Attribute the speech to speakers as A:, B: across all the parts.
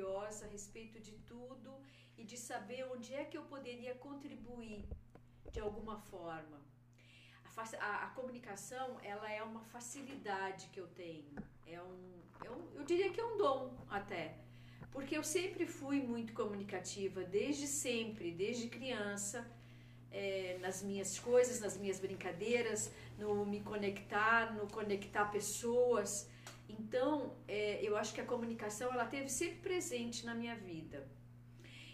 A: Curiosa a respeito de tudo e de saber onde é que eu poderia contribuir de alguma forma. A, a, a comunicação, ela é uma facilidade que eu tenho. É um, é um, eu diria que é um dom até. Porque eu sempre fui muito comunicativa, desde sempre, desde criança, é, nas minhas coisas, nas minhas brincadeiras, no me conectar, no conectar pessoas. Então, é, eu acho que a comunicação ela teve sempre presente na minha vida.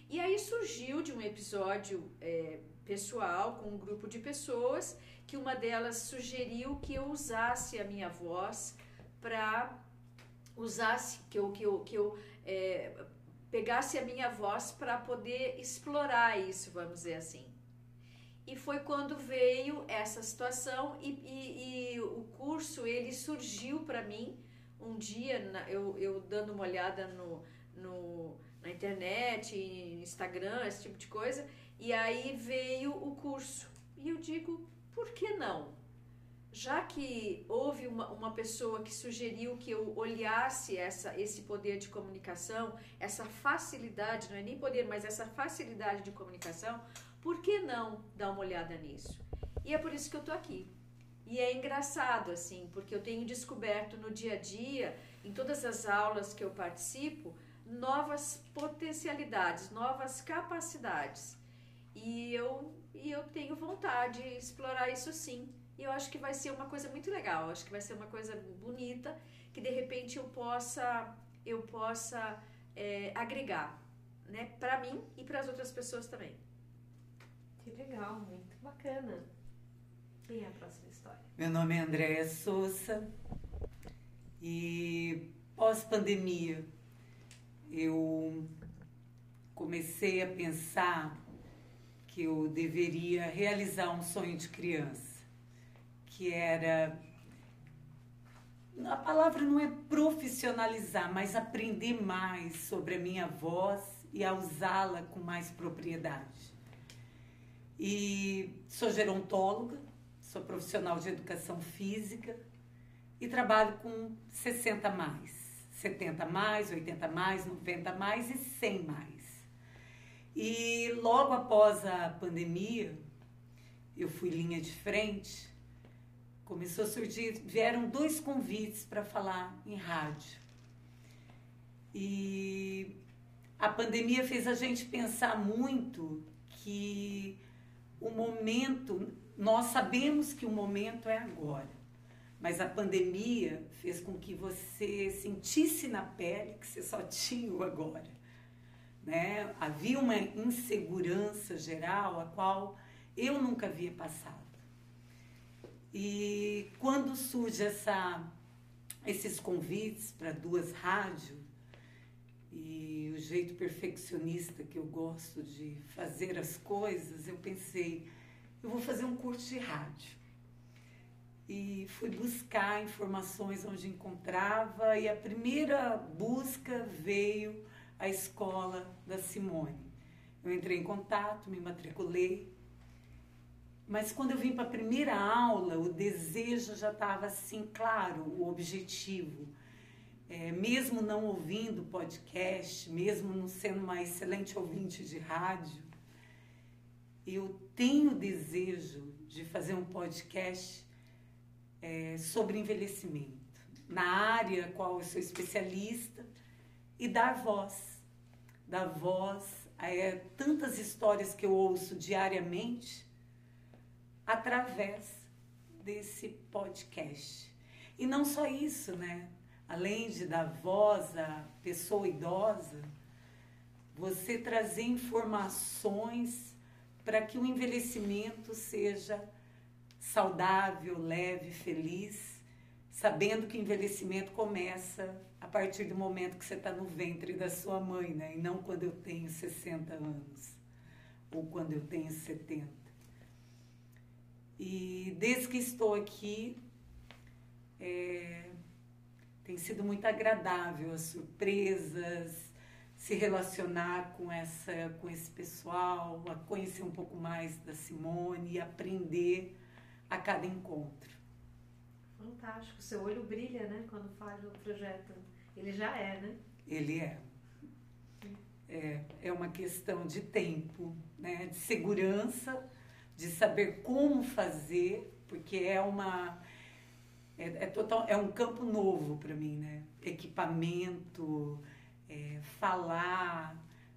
A: E aí surgiu de um episódio é, pessoal com um grupo de pessoas que uma delas sugeriu que eu usasse a minha voz para usasse que eu que eu, que eu é, pegasse a minha voz para poder explorar isso, vamos dizer assim. E foi quando veio essa situação e, e, e o curso ele surgiu para mim um dia eu, eu dando uma olhada no, no, na internet, Instagram, esse tipo de coisa, e aí veio o curso. E eu digo, por que não? Já que houve uma, uma pessoa que sugeriu que eu olhasse essa, esse poder de comunicação, essa facilidade, não é nem poder, mas essa facilidade de comunicação, por que não dar uma olhada nisso? E é por isso que eu estou aqui. E é engraçado, assim, porque eu tenho descoberto no dia a dia, em todas as aulas que eu participo, novas potencialidades, novas capacidades. E eu, e eu tenho vontade de explorar isso sim. E eu acho que vai ser uma coisa muito legal, acho que vai ser uma coisa bonita, que de repente eu possa, eu possa é, agregar, né, para mim e para as outras pessoas também.
B: Que legal, muito bacana. E a próxima?
C: Meu nome é Andréa Souza e pós-pandemia eu comecei a pensar que eu deveria realizar um sonho de criança, que era a palavra não é profissionalizar, mas aprender mais sobre a minha voz e a usá-la com mais propriedade. E sou gerontóloga, sou profissional de educação física e trabalho com 60 mais, 70 mais, 80 mais, 90 mais e 100 mais. E logo após a pandemia, eu fui linha de frente, começou a surgir, vieram dois convites para falar em rádio. E a pandemia fez a gente pensar muito que o momento nós sabemos que o momento é agora, mas a pandemia fez com que você sentisse na pele que você só tinha o agora. Né? Havia uma insegurança geral a qual eu nunca havia passado. E quando surge essa, esses convites para duas rádios, e o jeito perfeccionista que eu gosto de fazer as coisas, eu pensei, eu vou fazer um curso de rádio. E fui buscar informações onde encontrava, e a primeira busca veio a escola da Simone. Eu entrei em contato, me matriculei, mas quando eu vim para a primeira aula, o desejo já estava assim, claro, o objetivo. É, mesmo não ouvindo podcast, mesmo não sendo uma excelente ouvinte de rádio, eu tenho desejo de fazer um podcast é, sobre envelhecimento, na área qual eu sou especialista, e dar voz, dar voz a é, tantas histórias que eu ouço diariamente através desse podcast. E não só isso, né? Além de dar voz à pessoa idosa, você trazer informações para que o envelhecimento seja saudável, leve, feliz, sabendo que o envelhecimento começa a partir do momento que você está no ventre da sua mãe, né? E não quando eu tenho 60 anos ou quando eu tenho 70. E desde que estou aqui, é, tem sido muito agradável as surpresas, se relacionar com essa com esse pessoal, a conhecer um pouco mais da Simone e aprender a cada encontro.
B: Fantástico. Seu olho brilha, né, quando faz o projeto. Ele já é, né?
C: Ele é. É, é uma questão de tempo, né, de segurança, de saber como fazer, porque é uma é, é total é um campo novo para mim, né? Equipamento, é, falar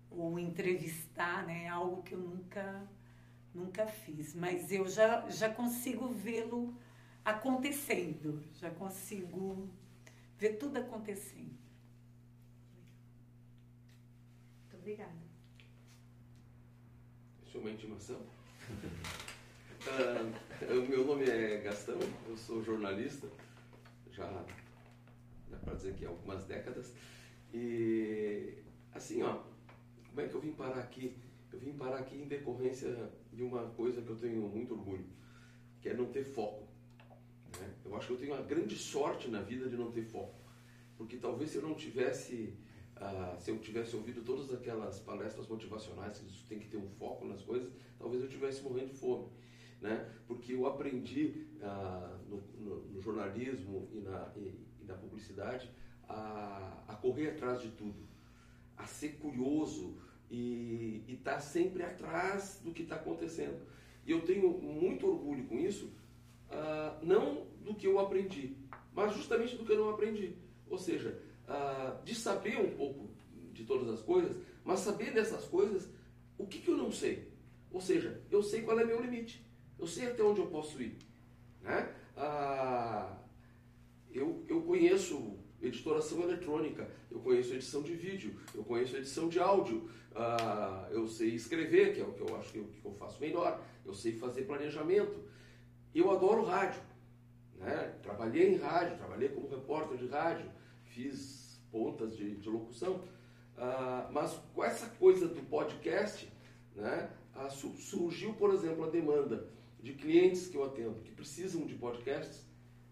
C: ou entrevistar, né? É algo que eu nunca nunca fiz, mas eu já já consigo vê-lo acontecendo, já consigo ver tudo acontecendo.
B: Muito obrigada.
D: Isso é uma intimação? uh, meu nome é Gastão, eu sou jornalista, já dá para dizer que há algumas décadas. E assim, ó, como é que eu vim parar aqui? Eu vim parar aqui em decorrência de uma coisa que eu tenho muito orgulho, que é não ter foco. Né? Eu acho que eu tenho uma grande sorte na vida de não ter foco, porque talvez se eu não tivesse, ah, se eu tivesse ouvido todas aquelas palestras motivacionais que isso tem que ter um foco nas coisas, talvez eu tivesse morrendo de fome. Né? Porque eu aprendi ah, no, no, no, jornalismo e na, e, e na publicidade a, a, correr atrás de tudo, a ser curioso e estar tá sempre atrás do que está acontecendo. E eu tenho muito orgulho com isso, ah, não do que eu aprendi, mas justamente do que eu não aprendi. Ou seja, ah, de saber um pouco de todas as coisas, mas saber dessas coisas o que, que eu não sei. Ou seja, eu sei qual é meu limite, eu sei até onde eu posso ir. Né? Ah, eu, eu conheço editoração eletrônica, eu conheço edição de vídeo, eu conheço edição de áudio, uh, eu sei escrever, que é o que eu acho que eu, que eu faço melhor, eu sei fazer planejamento. Eu adoro rádio. Né? Trabalhei em rádio, trabalhei como repórter de rádio, fiz pontas de, de locução. Uh, mas com essa coisa do podcast, né, uh, surgiu, por exemplo, a demanda de clientes que eu atendo que precisam de podcasts.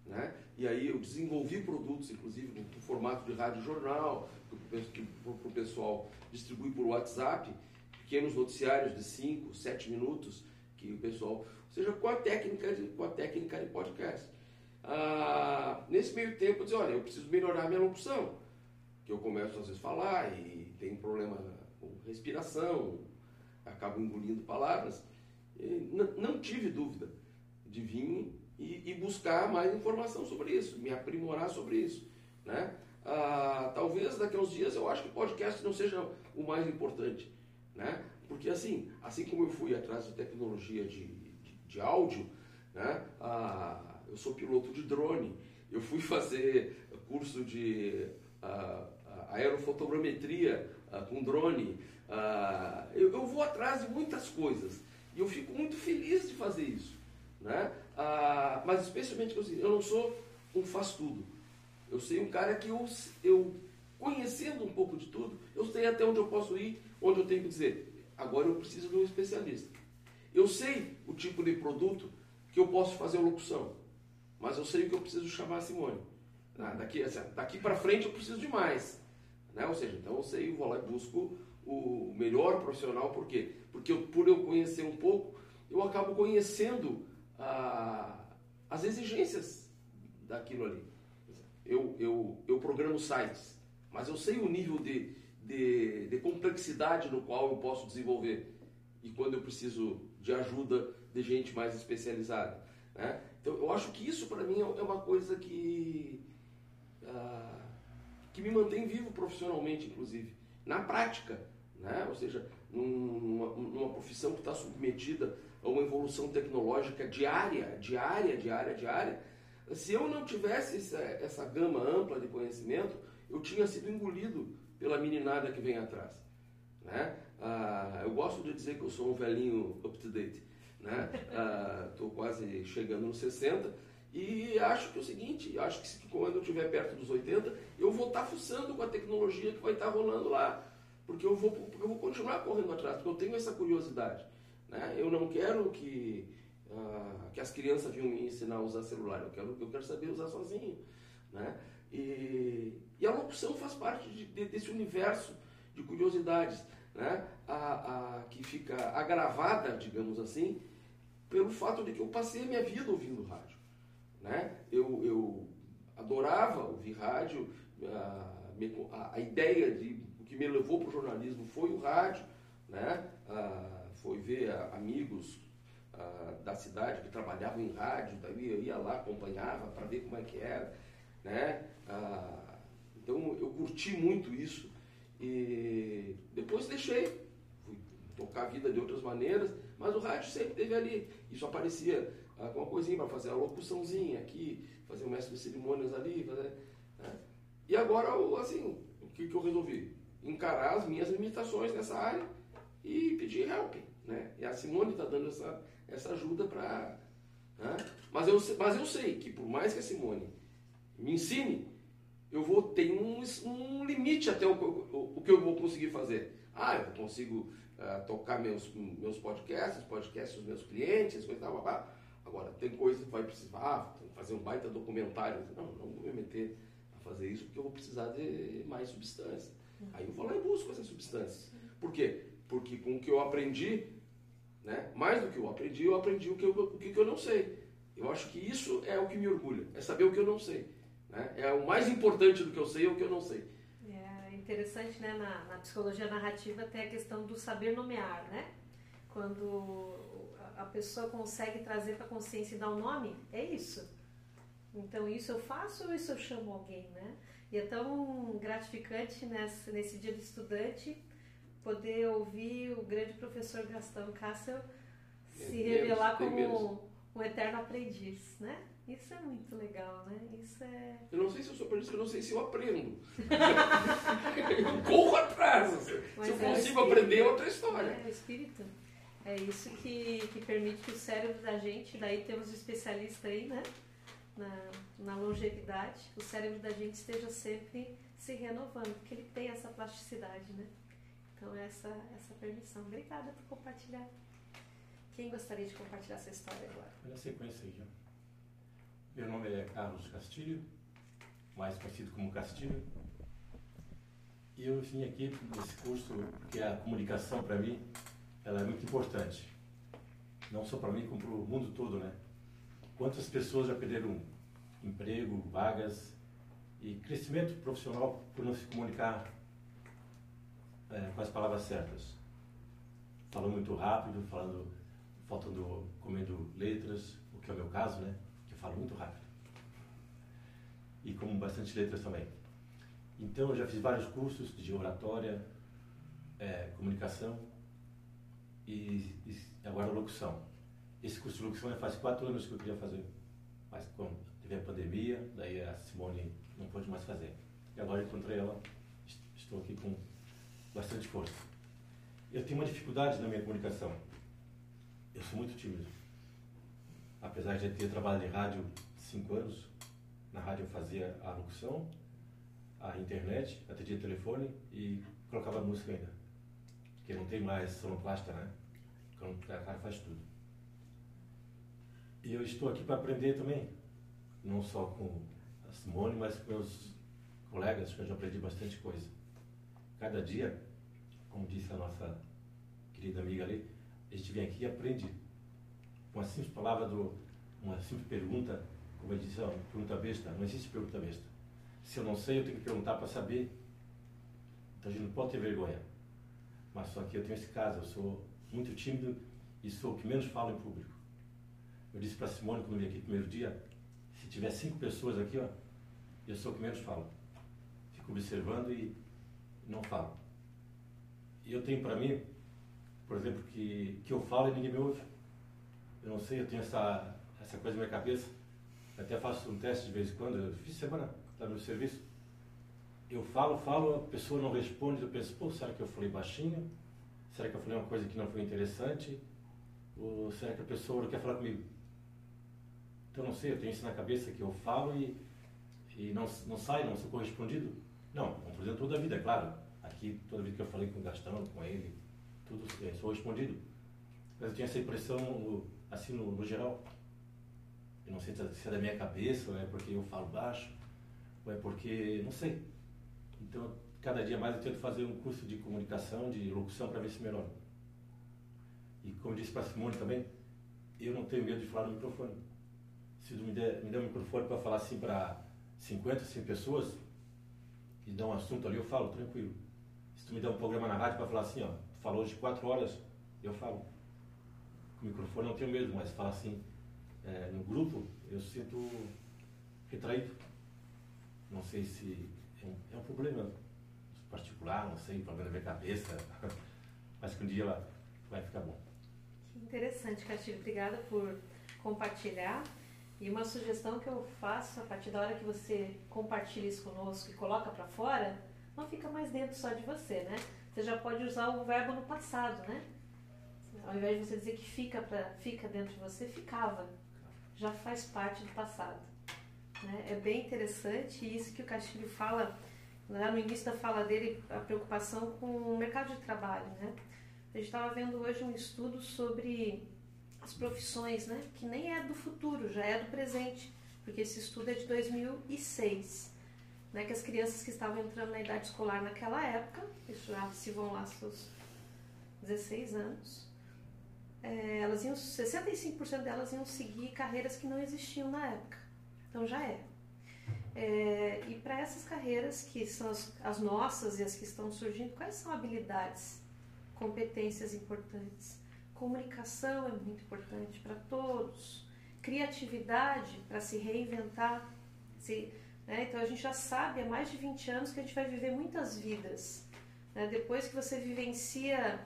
D: Né? E aí eu desenvolvi produtos, inclusive, no formato de rádio jornal, que o pessoal distribui por WhatsApp, pequenos noticiários de 5, 7 minutos, que o pessoal seja com a técnica de, com a técnica de podcast. Ah, nesse meio tempo eu disse, olha, eu preciso melhorar minha locução, que eu começo às vezes a falar e tem problema com respiração, acabo engolindo palavras. Não, não, tive dúvida de vir e, e, buscar mais informação sobre isso, me aprimorar sobre isso. Né? Ah, talvez daqui a uns dias eu acho que o podcast não seja o mais importante. Né? Porque assim, assim como eu fui atrás de tecnologia de de áudio, né? Ah, eu sou piloto de drone, eu fui fazer curso de ah, aerofotogrametria ah, com drone, ah, eu, eu, vou atrás de muitas coisas e eu fico muito feliz de fazer isso, né? Ah, mas especialmente eu, eu não sou um faz tudo, eu sei um cara que eu, eu conhecendo um pouco de tudo, eu sei até onde eu posso ir, onde eu tenho que dizer, agora eu preciso de um especialista. Eu sei o tipo de produto que eu posso fazer locução, mas eu sei o que eu preciso chamar a Simone. Ah, daqui daqui para frente eu preciso de mais. Né? Ou seja, então eu sei, vou lá e busco o melhor profissional, por quê? Porque eu, por eu conhecer um pouco, eu acabo conhecendo ah, as exigências daquilo ali. Eu, eu, eu programo sites, mas eu sei o nível de, de, de complexidade no qual eu posso desenvolver. E quando eu preciso de ajuda de gente mais especializada. Né? Então, eu acho que isso para mim é uma coisa que, ah, que me mantém vivo profissionalmente, inclusive, na prática. Né? Ou seja, numa, numa profissão que está submetida a uma evolução tecnológica diária, diária, diária, diária. Se eu não tivesse essa, essa gama ampla de conhecimento, eu tinha sido engolido pela meninada que vem atrás. Né? Ah, eu gosto de dizer que eu sou um velhinho up to date, né? Estou quase chegando nos 60 e acho que é o seguinte, acho que quando eu estiver perto dos 80, eu vou estar tá fuçando com a tecnologia que vai estar tá rolando lá. Porque eu vou, porque eu vou continuar correndo atrás, porque eu tenho essa curiosidade. Né? Eu não quero que, uh, que as crianças venham me ensinar a usar celular, eu quero, eu quero saber usar sozinho. Né? E, e a locução faz parte de, de, desse universo de curiosidades né? a, a, que fica agravada, digamos assim, pelo fato de que eu passei a minha vida ouvindo rádio. Né? Eu, eu adorava ouvir rádio, a, a, a ideia de que me levou para o jornalismo foi o rádio, né? foi ver amigos da cidade que trabalhavam em rádio, daí eu ia lá, acompanhava para ver como é que era. Né? então eu curti muito isso e depois deixei, fui tocar a vida de outras maneiras, mas o rádio sempre teve ali. Isso aparecia alguma coisinha para fazer a locuçãozinha aqui, fazer o mestre de cerimônias ali, fazer, né? E agora, assim, o que, que eu resolvi? Encarar as minhas limitações nessa área e pedir help, né? E a Simone está dando essa, essa ajuda para... Né? Mas, eu, mas eu sei que por mais que a Simone me ensine, eu vou ter um, um limite até o, o, o, que eu vou conseguir fazer. Ah, eu consigo uh, tocar meus, meus podcasts, podcasts dos meus clientes, coisa tal, Agora, tem coisas que vai precisar, ah, fazer um baita documentário. Não, não vou me meter a fazer isso porque eu vou precisar de mais substância. Aí eu vou lá e busco essa substância. Por quê? Porque com o que eu aprendi, né, mais do que eu aprendi, eu aprendi o que eu, o que eu não sei. Eu acho que isso é o que me orgulha, é saber o que eu não sei. Né? É o mais importante do que eu sei é o que eu não sei.
B: É interessante, né? Na, na psicologia narrativa tem a questão do saber nomear, né? Quando a pessoa consegue trazer para a consciência e dar um nome, é isso. Então, isso eu faço ou isso eu chamo alguém, né? E é tão gratificante nesse, nesse dia do estudante poder ouvir o grande professor Gastão Cássio se revelar como um eterno aprendiz, né? Isso é muito legal, né? Isso é.
D: Eu não sei se eu sou aprendiz, eu não sei se eu aprendo. eu corro atrás. Mas se eu é consigo aprender, é outra história.
B: É o espírito. É isso que, que permite que o cérebro da gente, daí temos um especialista aí, né? Na, na longevidade, o cérebro da gente esteja sempre se renovando, porque ele tem essa plasticidade, né? Então, essa, essa permissão. Obrigada por compartilhar. Quem gostaria de compartilhar essa história agora?
E: Olha a sequência aí. Meu nome é Carlos Castilho, mais conhecido como Castilho. E eu vim aqui nesse curso, que é a comunicação para mim, ela é muito importante. Não só para mim, como para o mundo todo, né? Quantas pessoas já perderam emprego, vagas e crescimento profissional por não se comunicar é, com as palavras certas. Falando muito rápido, falando, faltando, comendo letras, o que é o meu caso, né? Que eu falo muito rápido. E como bastante letras também. Então, eu já fiz vários cursos de oratória, é, comunicação, e, e agora locução. Esse curso de locução faz quatro anos que eu queria fazer, mas quando teve a pandemia, daí a Simone não pôde mais fazer. E agora encontrei ela, estou aqui com bastante força. Eu tenho uma dificuldade na minha comunicação. Eu sou muito tímido. Apesar de ter trabalhado em rádio cinco anos, na rádio eu fazia a locução, a internet, atendia telefone e colocava música ainda porque não tem mais sonoplasta, né? Quando o cara faz tudo. E eu estou aqui para aprender também, não só com a Simone, mas com meus colegas, que eu já aprendi bastante coisa. Cada dia, como disse a nossa querida amiga ali, a gente vem aqui e aprende. Uma simples palavra, do, uma simples pergunta, como eu disse, pergunta besta, não existe pergunta besta. Se eu não sei, eu tenho que perguntar para saber. Então a gente não pode ter vergonha. Mas só que eu tenho esse caso, eu sou muito tímido e sou o que menos falo em público. Eu disse para Simone quando eu vim aqui no primeiro dia, se tiver cinco pessoas aqui, ó, eu sou o que menos falo. Fico observando e não falo. E eu tenho para mim, por exemplo, que, que eu falo e ninguém me ouve. Eu não sei, eu tenho essa, essa coisa na minha cabeça. Eu até faço um teste de vez em quando, eu fiz semana, está no serviço eu falo, falo, a pessoa não responde, eu penso, pô, será que eu falei baixinho? Será que eu falei uma coisa que não foi interessante? Ou será que a pessoa não quer falar comigo? Então, não sei, eu tenho isso na cabeça que eu falo e, e não, não sai, não sou correspondido. Não, exemplo, toda a vida, é claro. Aqui, toda a vida que eu falei com o Gastão, com ele, tudo é, sou respondido. Mas eu tinha essa impressão, assim, no, no geral. Eu não sei se é da minha cabeça, ou é porque eu falo baixo, ou é porque, não sei. Então, cada dia mais eu tento fazer um curso de comunicação, de locução, para ver se melhora. E como disse para Simone também, eu não tenho medo de falar no microfone. Se tu me der, me der um microfone para falar assim para 50, 100 pessoas, e dar um assunto ali, eu falo, tranquilo. Se tu me der um programa na rádio para falar assim, ó, tu falou hoje 4 horas, eu falo. O microfone não tenho medo, mas falar assim, é, no grupo, eu sinto retraído. Não sei se é um, é um problema particular, não sei, problema da minha cabeça, mas que um dia ela vai ficar bom.
B: Que interessante, Castilho. Obrigada por compartilhar. E uma sugestão que eu faço a partir da hora que você compartilha isso conosco e coloca para fora, não fica mais dentro só de você, né? Você já pode usar o verbo no passado, né? Ao invés de você dizer que fica, pra, fica dentro de você, ficava. Já faz parte do passado. Né? É bem interessante isso que o Castilho fala, no início da fala dele, a preocupação com o mercado de trabalho, né? A gente estava vendo hoje um estudo sobre as profissões, né? Que nem é do futuro, já é do presente, porque esse estudo é de 2006, né? Que as crianças que estavam entrando na idade escolar naquela época, isso já se vão lá seus 16 anos, é, elas iam, 65% delas iam seguir carreiras que não existiam na época. Então já é. é e para essas carreiras que são as, as nossas e as que estão surgindo, quais são habilidades competências importantes. Comunicação é muito importante para todos. Criatividade para se reinventar. Se, né? Então a gente já sabe há mais de 20 anos que a gente vai viver muitas vidas. Né? Depois que você vivencia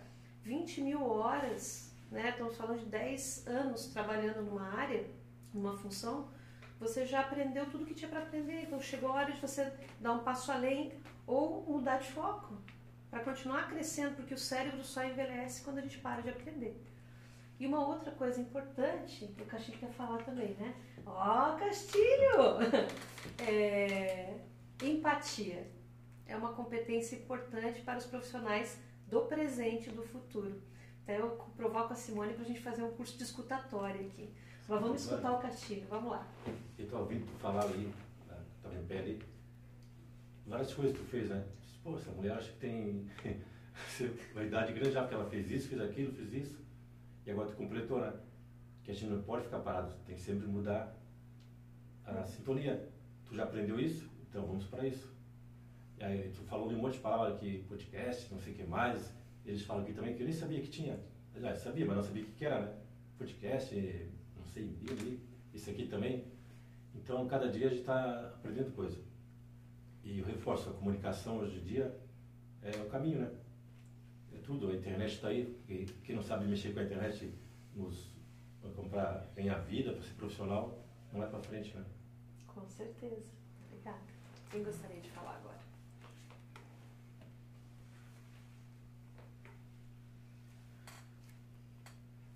B: 20 mil horas, né? estamos falando de 10 anos trabalhando numa área, numa função, você já aprendeu tudo que tinha para aprender. Então chegou a hora de você dar um passo além ou mudar de foco para continuar crescendo, porque o cérebro só envelhece quando a gente para de aprender. E uma outra coisa importante, o Castilho quer falar também, né? Ó, oh, Castilho! É, empatia é uma competência importante para os profissionais do presente e do futuro. Então eu provoco a Simone para a gente fazer um curso de escutatória aqui. Mas vamos escutar o Castilho, vamos lá.
E: Eu estou ouvindo tu falar ali, tá em pé ali, várias coisas que tu fez, né? Pô, essa mulher acha que tem uma idade grande já, porque ela fez isso, fez aquilo, fez isso, e agora tu completou, né? Que a gente não pode ficar parado, tem que sempre mudar a sintonia. Tu já aprendeu isso? Então vamos para isso. E aí tu falou de um monte de palavras aqui, podcast, não sei o que mais. Eles falam aqui também que eu nem sabia que tinha. Aliás, sabia, mas não sabia o que era, né? Podcast, não sei, isso aqui também. Então, cada dia a gente está aprendendo coisa. E eu reforço, a comunicação hoje em dia é o caminho, né? É tudo, a internet está aí. E quem não sabe mexer com a internet nos, para comprar, ganhar vida, para ser profissional, não vai para frente, né?
B: Com certeza. Obrigada. Quem gostaria de falar agora?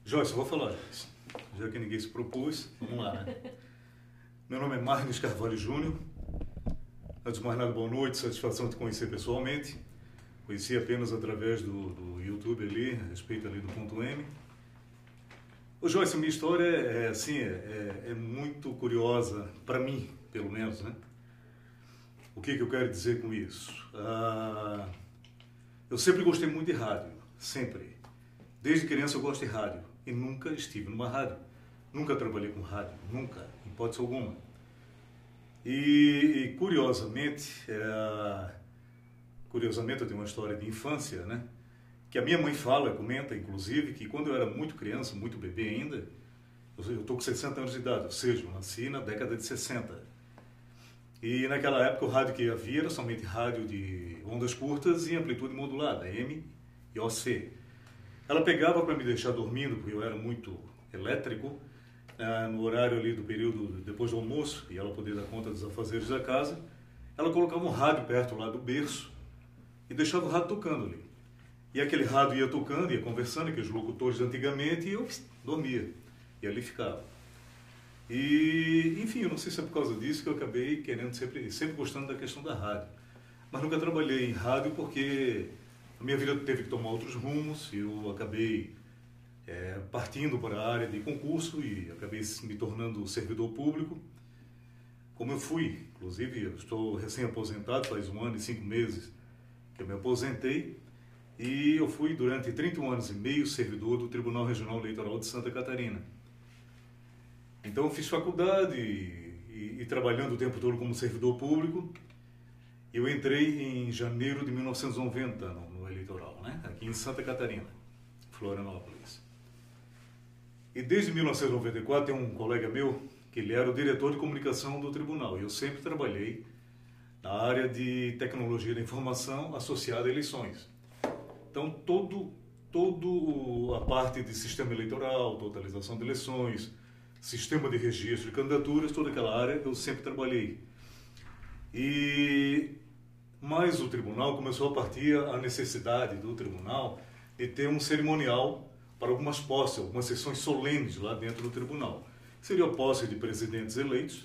F: Joyce, eu vou falar, já que ninguém se propôs, vamos lá, né? Meu nome é Marcos Carvalho Júnior, Antes de mais nada, boa noite, satisfação de conhecer pessoalmente. Conheci apenas através do, do YouTube ali, a respeito ali do ponto M. Ô Joyce, minha história é assim, é, é muito curiosa, para mim, pelo menos, né? O que, que eu quero dizer com isso? Ah, eu sempre gostei muito de rádio, sempre. Desde criança eu gosto de rádio e nunca estive numa rádio. Nunca trabalhei com rádio, nunca, em hipótese alguma. E, curiosamente, é, curiosamente eu tenho uma história de infância, né? Que a minha mãe fala, comenta inclusive, que quando eu era muito criança, muito bebê ainda, eu estou com 60 anos de idade, ou seja, eu nasci na década de 60. E naquela época o rádio que havia era somente rádio de ondas curtas e amplitude modulada, M e OC. Ela pegava para me deixar dormindo, porque eu era muito elétrico, ah, no horário ali do período depois do almoço, e ela poder dar conta dos afazeres da casa, ela colocava um rádio perto lá do berço e deixava o rádio tocando ali. E aquele rádio ia tocando, ia conversando, aqueles locutores antigamente, e eu dormia. E ali ficava. E, enfim, eu não sei se é por causa disso que eu acabei querendo sempre, sempre gostando da questão da rádio. Mas nunca trabalhei em rádio porque a minha vida teve que tomar outros rumos eu acabei é, partindo para a área de concurso e acabei me tornando servidor público. Como eu fui, inclusive, eu estou recém-aposentado, faz um ano e cinco meses que eu me aposentei, e eu fui durante 31 anos e meio servidor do Tribunal Regional Eleitoral de Santa Catarina. Então, fiz faculdade e, e, e trabalhando o tempo todo como servidor público, eu entrei em janeiro de 1990 no, no eleitoral, né? aqui em Santa Catarina, Florianópolis. E desde 1994 tem um colega meu que ele era o diretor de comunicação do tribunal. E eu sempre trabalhei na área de tecnologia da informação associada a eleições. Então, todo, todo a parte de sistema eleitoral, totalização de eleições, sistema de registro de candidaturas, toda aquela área eu sempre trabalhei. E mas o tribunal começou a partir a necessidade do tribunal de ter um cerimonial para algumas posses, algumas sessões solenes lá dentro do tribunal. Seria a posse de presidentes eleitos,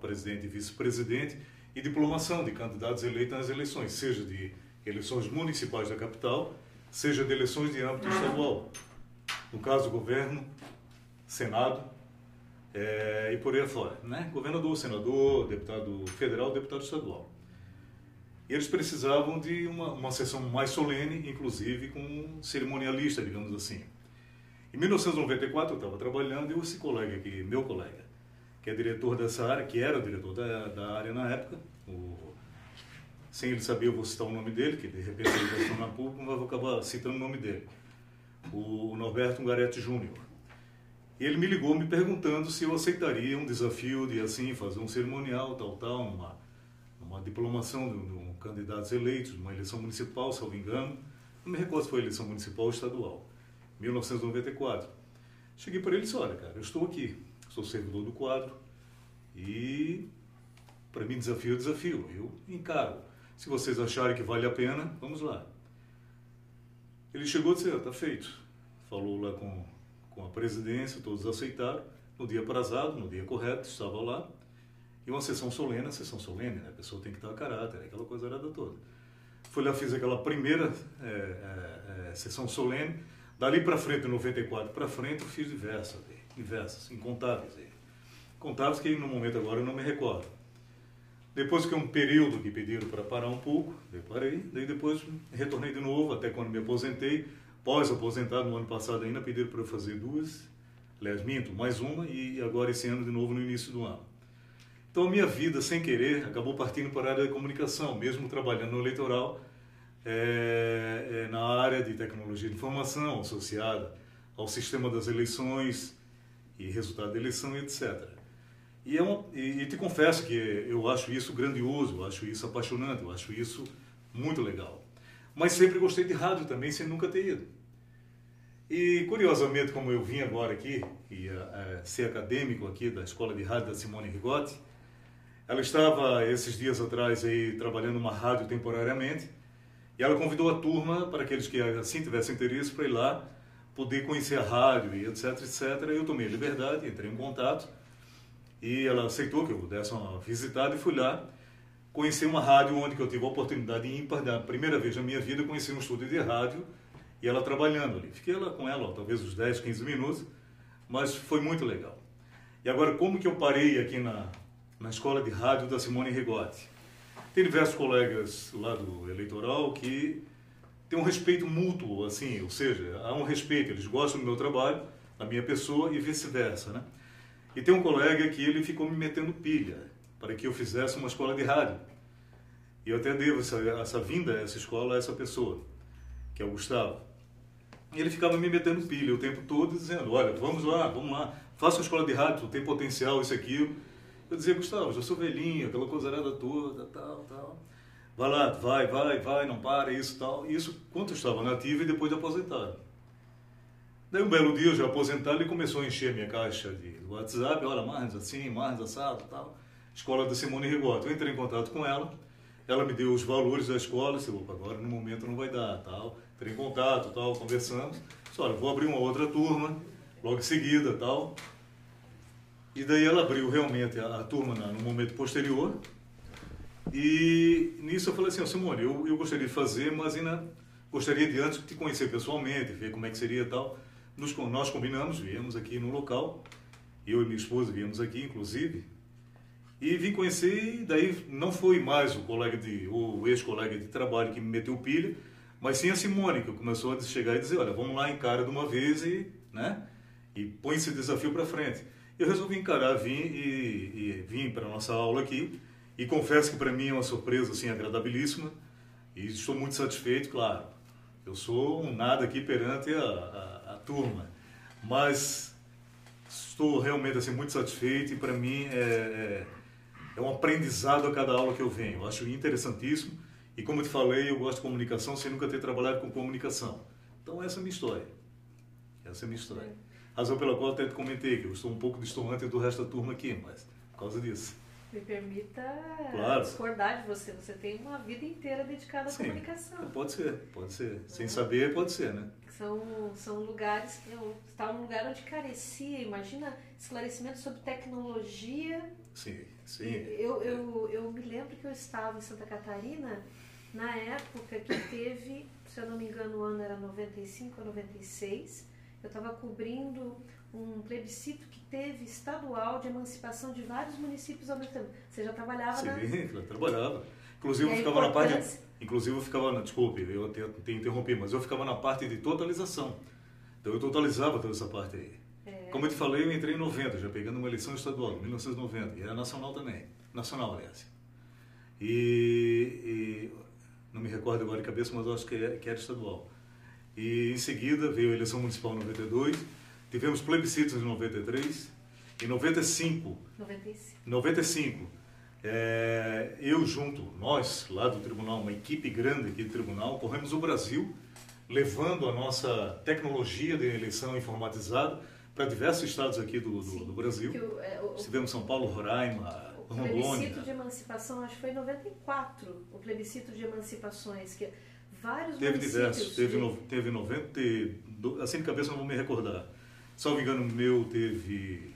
F: presidente e vice-presidente, e diplomação de candidatos eleitos nas eleições, seja de eleições municipais da capital, seja de eleições de âmbito estadual. No caso, governo, Senado é, e por aí afora. Né? Governador, senador, deputado federal, deputado estadual. E eles precisavam de uma, uma sessão mais solene, inclusive com um cerimonialista, digamos assim. Em 1994 eu estava trabalhando e esse colega aqui, meu colega, que é diretor dessa área, que era o diretor da, da área na época, o, sem ele saber eu vou citar o nome dele, que de repente ele vai tornar público, mas vou acabar citando o nome dele, o Norberto Ungarete Júnior. Ele me ligou me perguntando se eu aceitaria um desafio de assim fazer um cerimonial, tal, tal, uma, uma diplomação de, de um candidatos eleitos, uma eleição municipal, se eu não me engano. Não me recordo se foi eleição municipal ou estadual. 1994. Cheguei para ele e disse: Olha, cara, eu estou aqui, sou servidor do quadro e para mim desafio é desafio, eu encaro. Se vocês acharem que vale a pena, vamos lá. Ele chegou e disse: Está feito. Falou lá com, com a presidência, todos aceitaram. No dia aprazado, no dia correto, estava lá. E uma sessão solene, a sessão solene, né? a pessoa tem que estar a caráter, aquela coisa arada toda. Fui lá, fiz aquela primeira é, é, é, sessão solene Dali para frente, 94 para frente, eu fiz diversas, diversas, incontáveis. Contáveis que no momento agora eu não me recordo. Depois que um período que pediram para parar um pouco, eu parei, daí depois retornei de novo, até quando me aposentei. Pós-aposentado, no ano passado ainda, pediram para eu fazer duas, aliás, minto, mais uma, e agora esse ano de novo no início do ano. Então a minha vida, sem querer, acabou partindo para a área da comunicação, mesmo trabalhando no eleitoral, é, é, na área de tecnologia de informação associada ao sistema das eleições e resultado da eleição etc. E, é e, e, te confesso que eu acho isso grandioso, eu acho isso apaixonante, eu acho isso muito legal. Mas sempre gostei de rádio também, sem nunca ter ido. E curiosamente, como eu vim agora aqui, e uh, ser acadêmico aqui da Escola de Rádio da Simone Rigotti, ela estava esses dias atrás aí trabalhando uma rádio temporariamente, e ela convidou a turma, para aqueles que assim tivessem interesse, para ir lá, poder conhecer a rádio e etc, etc. Eu tomei a liberdade, entrei em contato e ela aceitou que eu desse uma visitada e fui lá conhecer uma rádio onde eu tive a oportunidade ímpar, da primeira vez na minha vida, conhecer um estúdio de rádio e ela trabalhando ali. Fiquei lá com ela, ó, talvez uns 10, 15 minutos, mas foi muito legal. E agora, como que eu parei aqui na, na escola de rádio da Simone Rigotti? Tem diversos colegas lá do eleitoral que têm um respeito mútuo, assim, ou seja, há um respeito, eles gostam do meu trabalho, da minha pessoa e vice-versa, né? E tem um colega que ele ficou me metendo pilha para que eu fizesse uma escola de rádio. E eu até devo essa, essa vinda essa escola a essa pessoa, que é o Gustavo. E ele ficava me metendo pilha o tempo todo, dizendo: Olha, vamos lá, vamos lá, faça uma escola de rádio, tem potencial, isso, aquilo. Eu dizia, Gustavo, já sou velhinho, aquela coisarada toda, tal, tal. Vai lá, vai, vai, vai, não para, isso tal. Isso quando eu estava nativo e depois de aposentado. Daí um belo dia, eu já aposentado, ele começou a encher minha caixa de WhatsApp, olha, mais assim, mais assado tal. Escola da Simone Rigotti. Eu entrei em contato com ela ela me deu os valores da escola, disse, opa, agora no momento não vai dar, tal. Entrei em contato, tal, conversamos. Disse, olha, vou abrir uma outra turma, logo em seguida, tal. E daí ela abriu realmente a, a turma na, no momento posterior. E nisso eu falei assim, Simone, eu, eu gostaria de fazer, mas ainda gostaria de antes te conhecer pessoalmente, ver como é que seria e tal. Nos, nós combinamos, viemos aqui no local, eu e minha esposa viemos aqui, inclusive, e vim conhecer, e daí não foi mais o colega de, o ex-colega de trabalho que me meteu pilha, mas sim a Simone, que começou a chegar e dizer, olha, vamos lá, encara de uma vez e, né, e põe esse desafio para frente. Eu resolvi encarar, vim e, e vim para nossa aula aqui, e confesso que para mim é uma surpresa assim, agradabilíssima, e estou muito satisfeito, claro. Eu sou um nada aqui perante a, a, a turma, mas estou realmente assim, muito satisfeito e para mim é, é, é, um aprendizado a cada aula que eu venho. Eu acho interessantíssimo e como eu te falei, eu gosto de comunicação sem nunca ter trabalhado com comunicação. Então essa é a minha história. Essa é a minha história. Razão pela qual até te comentei que eu estou um pouco distante do resto da turma aqui, mas por causa disso.
B: Me permita
F: claro.
B: discordar de você. Você tem uma vida inteira dedicada à
F: Sim,
B: comunicação.
F: Pode ser, pode ser. Sem é. saber, pode ser, né?
B: São, são lugares que eu estava num lugar onde carecia. Imagina esclarecimento sobre tecnologia.
F: Sim, sim.
B: Eu, eu, eu me lembro que eu estava em Santa Catarina na época que teve, se eu não me engano, o ano era 95 ou 96. Eu estava cobrindo um plebiscito que teve estadual de emancipação de vários municípios ao mesmo tempo. Você já trabalhava
F: Sim,
B: na...
F: eu trabalhava. Inclusive, eu ficava na parte... Inclusive, eu ficava... Na, desculpe, eu até te interrompi, mas eu ficava na parte de totalização. Então, eu totalizava toda essa parte aí. É. Como eu te falei, eu entrei em 90, já pegando uma eleição estadual, em 1990. E era nacional também. Nacional, aliás. E, e, não me recordo agora de cabeça, mas eu acho que, é, que era estadual. E em seguida veio a eleição municipal em 92 Tivemos plebiscitos em 93. Em 95. 95. 95 é, eu junto, nós lá do tribunal, uma equipe grande aqui do tribunal, corremos o Brasil, levando a nossa tecnologia de eleição informatizada para diversos estados aqui do, do, do Brasil. O, é, o, Estivemos São Paulo, Roraima,
B: o
F: Rondônia.
B: O plebiscito de emancipação, acho que foi em 94, o plebiscito de emancipações, que vários
F: Teve diversos, teve, no, teve 90, assim de cabeça não vou me recordar. Salvo engano, meu teve.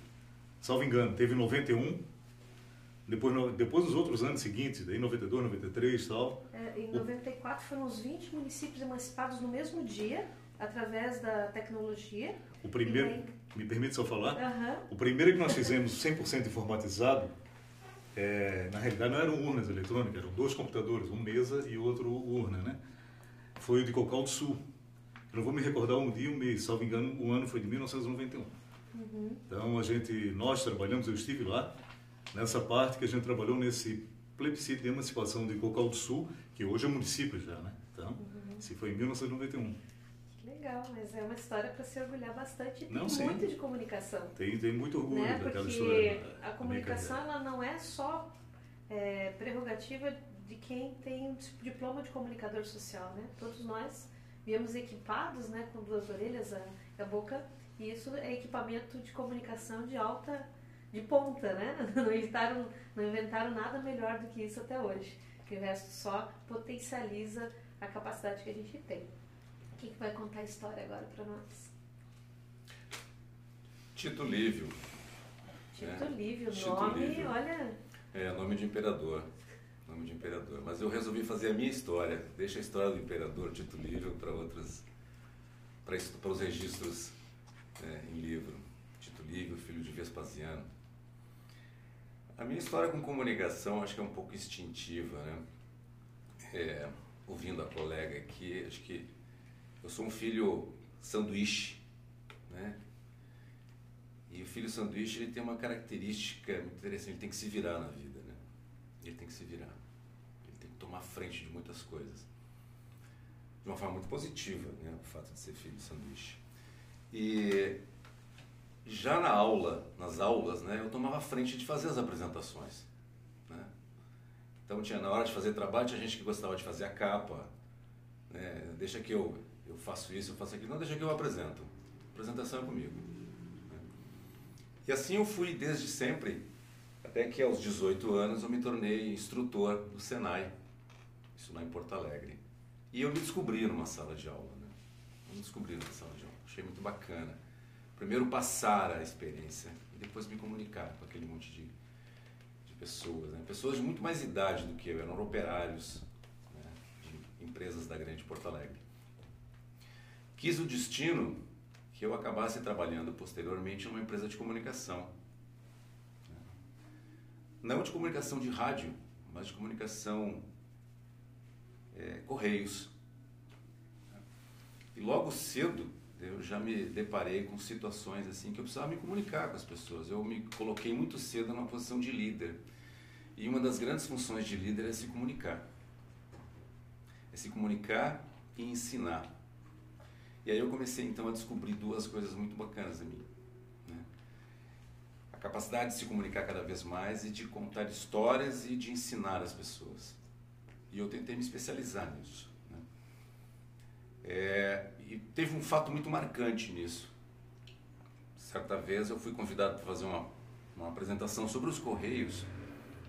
F: Salvo engano, teve 91. Depois, depois dos outros anos seguintes, daí 92, 93 e tal.
B: É, em 94 foram os 20 municípios emancipados no mesmo dia, através da tecnologia.
F: O primeiro, me permite só falar? Uhum. O primeiro que nós fizemos 100% informatizado, é, na realidade não eram urnas eletrônicas, eram dois computadores, um mesa e outro urna, né? Foi o de Cocal do Sul. Eu não vou me recordar um dia, um mês, salvo engano, o ano foi de 1991. Uhum. Então a gente, nós trabalhamos, eu estive lá, nessa parte que a gente trabalhou nesse plebiscito de emancipação de Cocal do Sul, que hoje é município já, né? Então, uhum. se foi em 1991.
B: Legal, mas é uma história para se orgulhar bastante. Tem não, muito de comunicação.
F: Tem, tem muito orgulho
B: né?
F: daquela
B: Porque
F: história.
B: Porque a comunicação ela não é só é, prerrogativa de quem tem diploma de comunicador social, né? Todos nós viemos equipados, né, com duas orelhas, a, a boca, e isso é equipamento de comunicação de alta, de ponta, né? Não inventaram, não inventaram nada melhor do que isso até hoje. Que o resto só potencializa a capacidade que a gente tem. Quem que vai contar a história agora para nós?
G: Tito Lívio.
B: Tito é. Lívio, Tito nome, Lívio. olha.
G: É, nome de imperador nome de imperador. Mas eu resolvi fazer a minha história. Deixa a história do imperador Tito Livio para outras, para os registros é, em livro. Tito Livio, filho de Vespasiano. A minha história com comunicação acho que é um pouco instintiva, né? É, ouvindo a colega aqui, acho que eu sou um filho sanduíche, né? E o filho sanduíche ele tem uma característica muito interessante, ele tem que se virar na vida, né? Ele tem que se virar tomar frente de muitas coisas. De uma forma muito positiva, né, o fato de ser filho de sanduíche. E já na aula, nas aulas, né, eu tomava frente de fazer as apresentações. Né? Então tinha na hora de fazer trabalho, tinha gente que gostava de fazer a capa, né? deixa que eu, eu faço isso, eu faço aquilo, não, deixa que eu apresento. A apresentação é comigo. Né? E assim eu fui desde sempre, até que aos 18 anos eu me tornei instrutor do Senai isso lá em Porto Alegre. E eu me descobri numa sala de aula, né? Eu me descobri numa sala de aula. Achei muito bacana. Primeiro passar a experiência e depois me comunicar com aquele monte de, de pessoas, né? Pessoas de muito mais idade do que eu, eram operários né? de empresas da grande Porto Alegre. Quis o destino que eu acabasse trabalhando posteriormente numa empresa de comunicação. Não de comunicação de rádio, mas de comunicação é, correios. E logo cedo eu já me deparei com situações assim que eu precisava me comunicar com as pessoas. Eu me coloquei muito cedo numa posição de líder. E uma das grandes funções de líder é se comunicar. É se comunicar e ensinar. E aí eu comecei então a descobrir duas coisas muito bacanas em mim. Né? A capacidade de se comunicar cada vez mais e de contar histórias e de ensinar as pessoas. E eu tentei me especializar nisso. Né? É, e teve um fato muito marcante nisso. Certa vez eu fui convidado para fazer uma, uma apresentação sobre os Correios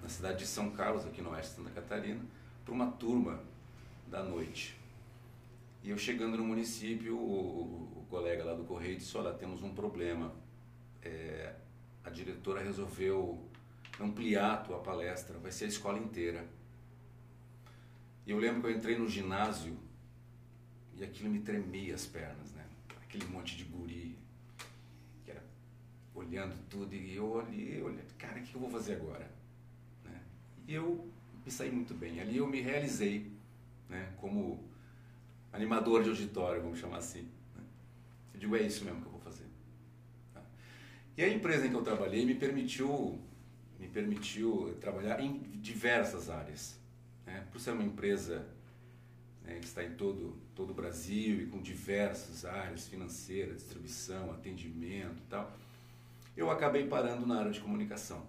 G: na cidade de São Carlos, aqui no oeste de Santa Catarina, para uma turma da noite. E eu chegando no município, o, o colega lá do Correio disse, olha, temos um problema. É, a diretora resolveu ampliar a tua palestra, vai ser a escola inteira. E eu lembro que eu entrei no ginásio e aquilo me tremia as pernas, né? Aquele monte de guri, que era olhando tudo, e eu olhei, olhei cara, o que eu vou fazer agora? Né? E eu me saí muito bem. Ali eu me realizei, né? Como animador de auditório, vamos chamar assim. Né? Eu digo, é isso mesmo que eu vou fazer. Tá? E a empresa em que eu trabalhei me permitiu, me permitiu trabalhar em diversas áreas. Né? Por ser uma empresa né, que está em todo, todo o Brasil e com diversas áreas, financeira, distribuição, atendimento e tal, eu acabei parando na área de comunicação,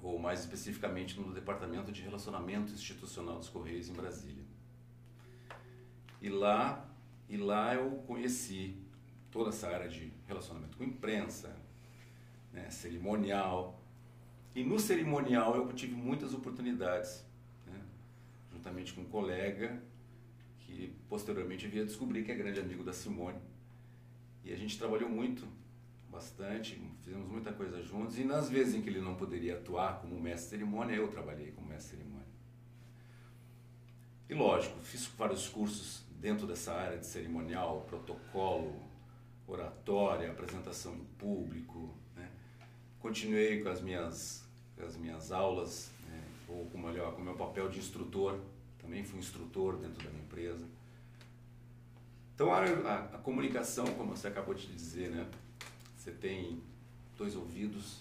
G: ou mais especificamente no Departamento de Relacionamento Institucional dos Correios em Brasília. E lá, e lá eu conheci toda essa área de relacionamento com imprensa, né, cerimonial. E no cerimonial eu tive muitas oportunidades juntamente com um colega que posteriormente via descobrir que é grande amigo da Simone. E a gente trabalhou muito, bastante, fizemos muita coisa juntos. E nas vezes em que ele não poderia atuar como mestre de cerimônia, eu trabalhei como mestre de cerimônia. E lógico, fiz vários cursos dentro dessa área de cerimonial, protocolo, oratória, apresentação em público. Né? Continuei com as minhas, com as minhas aulas ou com, melhor, com o meu papel de instrutor, também fui instrutor dentro da minha empresa. Então a, a, a comunicação, como você acabou de dizer, né? Você tem dois ouvidos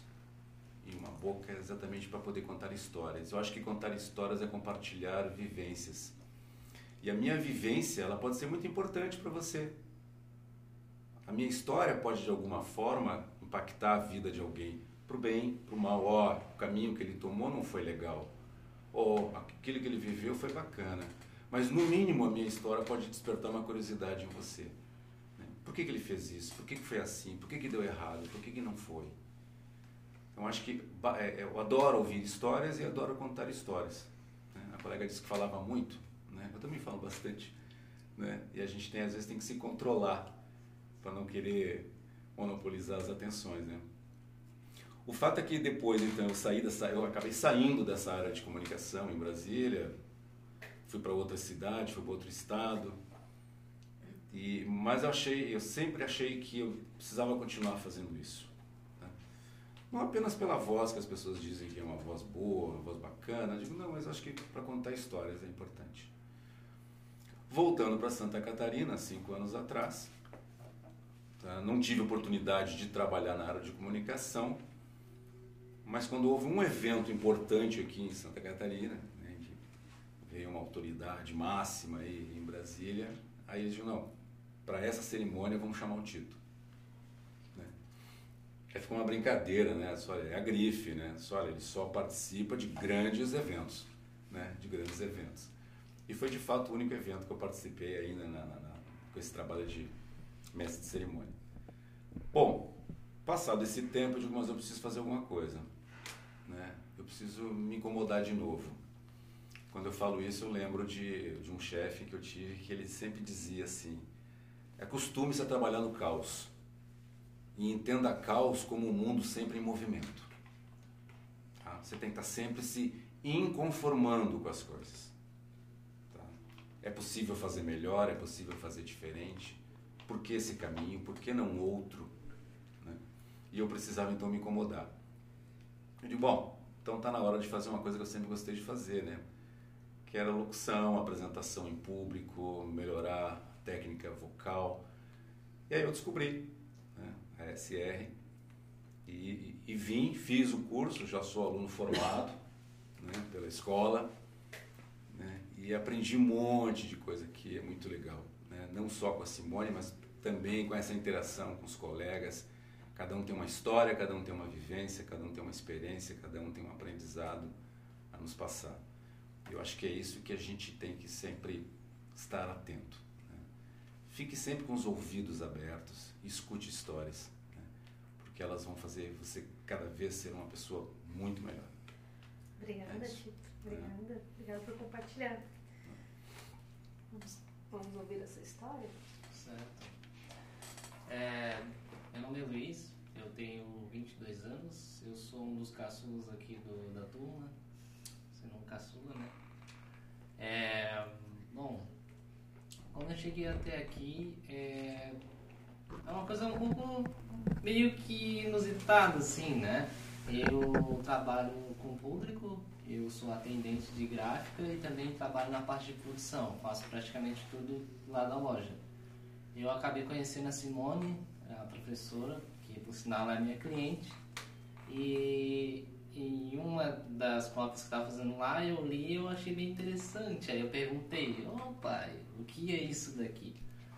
G: e uma boca exatamente para poder contar histórias. Eu acho que contar histórias é compartilhar vivências. E a minha vivência, ela pode ser muito importante para você. A minha história pode de alguma forma impactar a vida de alguém, para o bem, para o mal. Ó, oh, o caminho que ele tomou não foi legal ou oh, aquilo que ele viveu foi bacana. Mas no mínimo a minha história pode despertar uma curiosidade em você. Né? Por que, que ele fez isso? Por que, que foi assim? Por que, que deu errado? Por que, que não foi? Então acho que é, eu adoro ouvir histórias e adoro contar histórias. Né? A colega disse que falava muito, né? eu também falo bastante. Né? E a gente tem, às vezes tem que se controlar para não querer monopolizar as atenções. Né? O fato é que depois, então, eu saí dessa, eu acabei saindo dessa área de comunicação em Brasília, fui para outra cidade, fui para outro estado. E, mas eu achei, eu sempre achei que eu precisava continuar fazendo isso. Né? Não apenas pela voz que as pessoas dizem que é uma voz boa, uma voz bacana. Eu digo, não, mas acho que para contar histórias é importante. Voltando para Santa Catarina, cinco anos atrás, tá? não tive oportunidade de trabalhar na área de comunicação, mas quando houve um evento importante aqui em Santa Catarina, né, que veio uma autoridade máxima aí em Brasília, aí eles disseram, não, para essa cerimônia vamos chamar o Tito. Né? Aí ficou uma brincadeira, né? Só, é a grife, né? Só, olha, ele só participa de grandes eventos, né? De grandes eventos. E foi de fato o único evento que eu participei ainda na, na, na, com esse trabalho de mestre de cerimônia. Bom, passado esse tempo, eu digo, mas eu preciso fazer alguma coisa né? Eu preciso me incomodar de novo. quando eu falo isso, eu lembro de, de um chefe que eu tive que ele sempre dizia assim: acostume-se a trabalhar no caos e entenda caos como um mundo sempre em movimento. Tá? Você tem que estar sempre se inconformando com as coisas. Tá? É possível fazer melhor, é possível fazer diferente. Por que esse caminho? Por que não outro? Né? E eu precisava então me incomodar. Eu digo, bom, então está na hora de fazer uma coisa que eu sempre gostei de fazer, né? Que era locução, apresentação em público, melhorar a técnica vocal. E aí eu descobri né, a SR e, e vim, fiz o curso, já sou aluno formado né, pela escola né, e aprendi um monte de coisa que é muito legal. Né? Não só com a Simone, mas também com essa interação com os colegas Cada um tem uma história, cada um tem uma vivência, cada um tem uma experiência, cada um tem um aprendizado a nos passar. Eu acho que é isso que a gente tem que sempre estar atento. Né? Fique sempre com os ouvidos abertos, escute histórias, né? porque elas vão fazer você cada vez ser uma pessoa muito melhor.
B: Obrigada, é Tito. Obrigada. É. Obrigada por compartilhar. Vamos, vamos ouvir essa história?
H: Certo. É, meu nome é Luiz, eu tenho 22 anos, eu sou um dos caçulas aqui do, da turma, sendo um caçula, né? É, bom, quando eu cheguei até aqui, é, é uma coisa um pouco meio que inusitada, assim, né? Eu trabalho com público, eu sou atendente de gráfica e também trabalho na parte de produção, faço praticamente tudo lá da loja. Eu acabei conhecendo a Simone a professora, que por sinal é minha cliente, e em uma das cópias que estava fazendo lá, eu li e eu achei bem interessante. Aí eu perguntei, ô oh, pai, o que é isso daqui?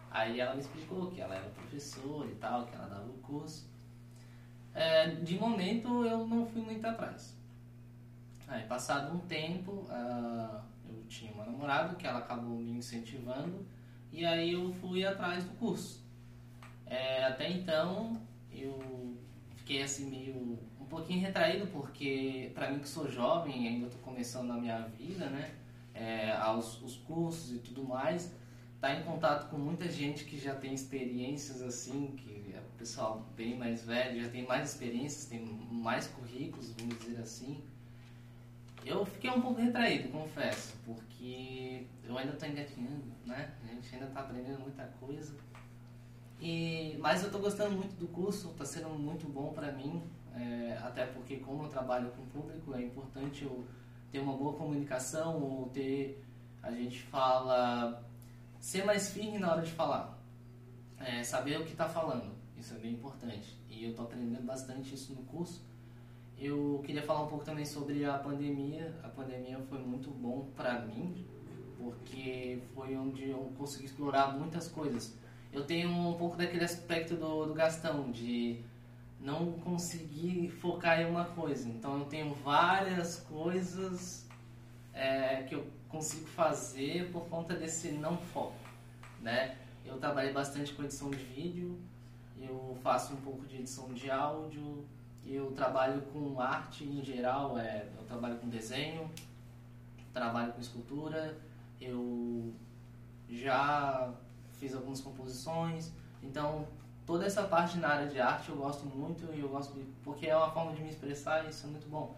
H: Aí ela me explicou que ela era professora e tal, que ela dava o curso. É, de momento eu não fui muito atrás. Aí passado um tempo, uh, eu tinha uma namorada que ela acabou me incentivando e aí eu fui atrás do curso. É, até então eu fiquei assim meio um pouquinho retraído porque para mim que sou jovem ainda estou começando a minha vida, né? É, aos os cursos e tudo mais, tá em contato com muita gente que já tem experiências assim, que é o pessoal bem mais velho, já tem mais experiências, tem mais currículos, vamos dizer assim. Eu fiquei um pouco retraído, confesso, porque eu ainda estou engatinhando, né? A gente ainda está aprendendo muita coisa. E, mas eu estou gostando muito do curso, está sendo muito bom para mim, é, até porque como eu trabalho com público, é importante eu ter uma boa comunicação ou ter, a gente fala, ser mais firme na hora de falar, é, saber o que está falando, isso é bem importante. E eu estou aprendendo bastante isso no curso. Eu queria falar um pouco também sobre a pandemia. A pandemia foi muito bom para mim, porque foi onde eu consegui explorar muitas coisas eu tenho um pouco daquele aspecto do, do Gastão, de não conseguir focar em uma coisa. Então eu tenho várias coisas é, que eu consigo fazer por conta desse não foco, né? Eu trabalhei bastante com edição de vídeo, eu faço um pouco de edição de áudio, eu trabalho com arte em geral, é, eu trabalho com desenho, trabalho com escultura, eu já fiz algumas composições. Então, toda essa parte na área de arte eu gosto muito e eu gosto de, porque é uma forma de me expressar e isso é muito bom.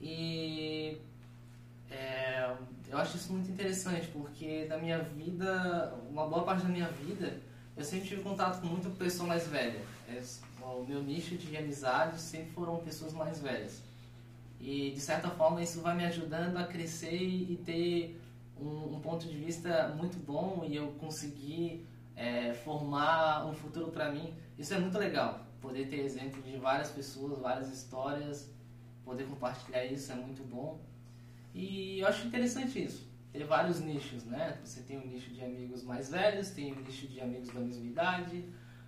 H: E é, eu acho isso muito interessante porque da minha vida, uma boa parte da minha vida, eu sempre tive contato com muita pessoa mais velha. É, o meu nicho de amizades sempre foram pessoas mais velhas. E de certa forma isso vai me ajudando a crescer e ter um, um ponto de vista muito bom e eu consegui é, formar um futuro para mim. Isso é muito legal. Poder ter exemplo de várias pessoas, várias histórias, poder compartilhar isso é muito bom. E eu acho interessante isso. Ter vários nichos, né? Você tem um nicho de amigos mais velhos, tem um nicho de amigos da mesma idade,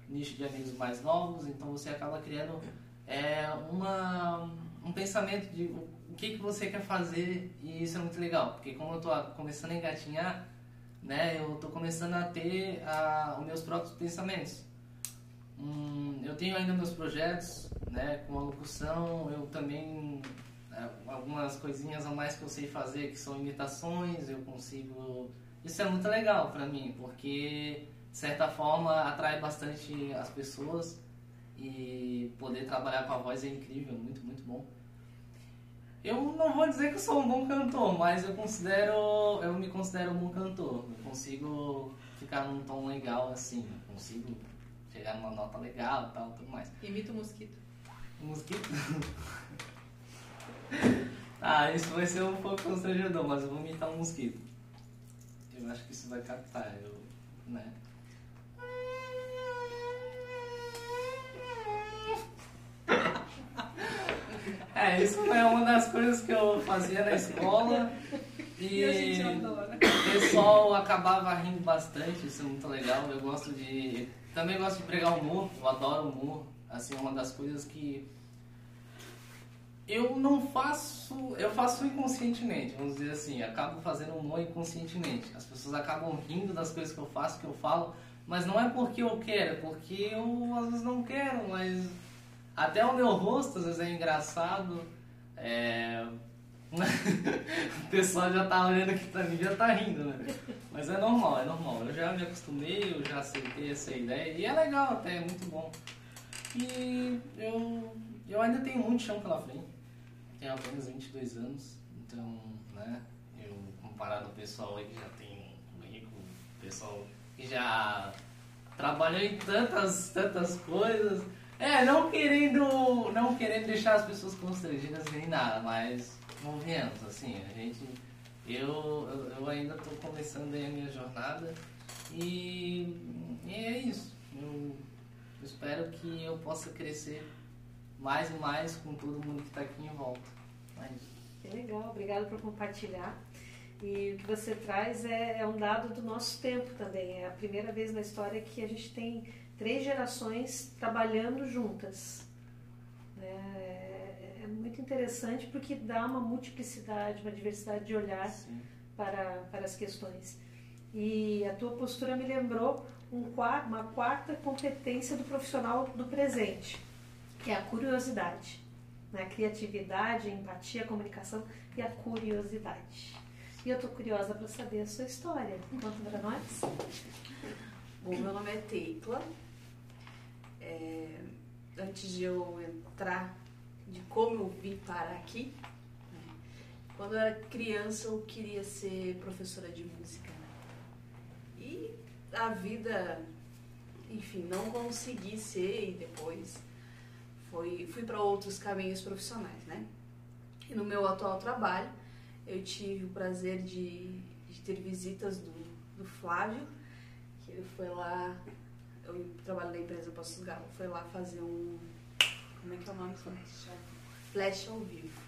H: nicho de amigos mais novos, então você acaba criando é, uma, um pensamento de que, que você quer fazer e isso é muito legal, porque como eu estou começando a engatinhar, né, eu estou começando a ter a, os meus próprios pensamentos. Hum, eu tenho ainda meus projetos, né, com a locução, eu também é, algumas coisinhas a mais que eu sei fazer, que são imitações, eu consigo. Isso é muito legal pra mim, porque de certa forma atrai bastante as pessoas e poder trabalhar com a voz é incrível, muito, muito bom. Eu não vou dizer que eu sou um bom cantor, mas eu considero, eu me considero um bom cantor. Eu consigo ficar num tom legal assim, eu consigo chegar numa nota legal e tal, tudo mais.
I: Imita o mosquito.
H: Um mosquito? ah, isso vai ser um pouco constrangedor, mas eu vou imitar um mosquito. Eu acho que isso vai captar, eu, né? É, isso é uma das coisas que eu fazia na escola. E,
I: E adora.
H: o pessoal acabava rindo bastante, isso é muito legal. Eu gosto de. Também gosto de pregar humor, eu adoro humor. Assim, é uma das coisas que. Eu não faço. Eu faço inconscientemente, vamos dizer assim. Acabo fazendo humor inconscientemente. As pessoas acabam rindo das coisas que eu faço, que eu falo. Mas não é porque eu quero, é porque eu às vezes não quero, mas até o meu rosto às vezes é engraçado. É... o pessoal já tá olhando aqui pra mim já tá rindo, né? Mas é normal, é normal. Eu já me acostumei, eu já aceitei essa ideia. E é legal até, é muito bom. E eu, eu ainda tenho muito chão pela frente. Tenho apenas 22 anos, então, né? Eu, comparado ao pessoal aí que já tem um currículo, pessoal que já trabalhou em tantas, tantas coisas. É, não querendo, não querendo deixar as pessoas constrangidas nem nada, mas convenhamos, assim, a gente, eu, eu, eu ainda estou começando aí a minha jornada e, e é isso. Eu espero que eu possa crescer mais e mais com todo mundo que está aqui em volta. É.
B: Que legal, obrigado por compartilhar. E o que você traz é, é um dado do nosso tempo também. É a primeira vez na história que a gente tem três gerações trabalhando juntas. né? É, é muito interessante porque dá uma multiplicidade, uma diversidade de olhar
H: Sim.
B: para, para as questões. E a tua postura me lembrou um, uma quarta competência do profissional do presente, que é a curiosidade. Né? A criatividade, a empatia, a comunicação e a curiosidade. E eu estou curiosa para saber a sua história. Conta para nós.
J: Bom, meu nome é Tecla. É, antes de eu entrar de como eu vim parar aqui, né, quando eu era criança eu queria ser professora de música. né? E a vida, enfim, não consegui ser e depois foi, fui para outros caminhos profissionais, né? E no meu atual trabalho eu tive o prazer de, de ter visitas do, do Flávio, que ele foi lá, eu trabalho na empresa Passos Galo, foi lá fazer um, como é que é o nome? Flash, Flash ao vivo.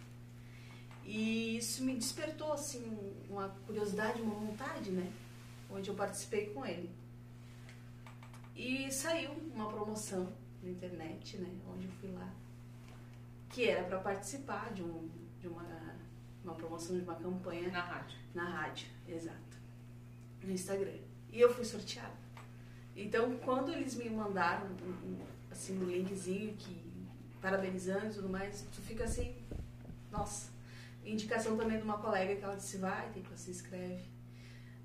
J: E isso me despertou, assim, uma curiosidade, uma vontade, né? Onde eu participei com ele. E saiu uma promoção na internet, né? Onde eu fui lá, que era para participar de, um, de uma, uma promoção de uma campanha
I: Na rádio.
J: na rádio, exato. No Instagram. E eu fui sorteada. Então, quando eles me mandaram assim um linkzinho que parabenizando e tudo mais, tu fica assim, nossa. Indicação também de uma colega que ela disse, vai, tem que se inscreve.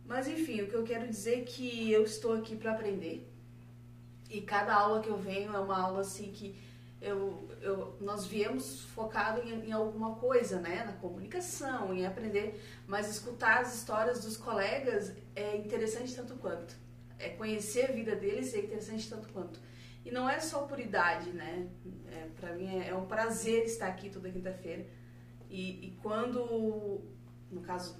J: Mas enfim, o que eu quero dizer é que eu estou aqui para aprender. E cada aula que eu venho é uma aula assim que eu, eu, nós viemos focado em, em alguma coisa, né? Na comunicação, em aprender. Mas escutar as histórias dos colegas é interessante tanto quanto. É conhecer a vida deles é interessante tanto quanto. E não é só por idade, né? É, para mim é, é um prazer estar aqui toda quinta-feira. E, e quando, no caso,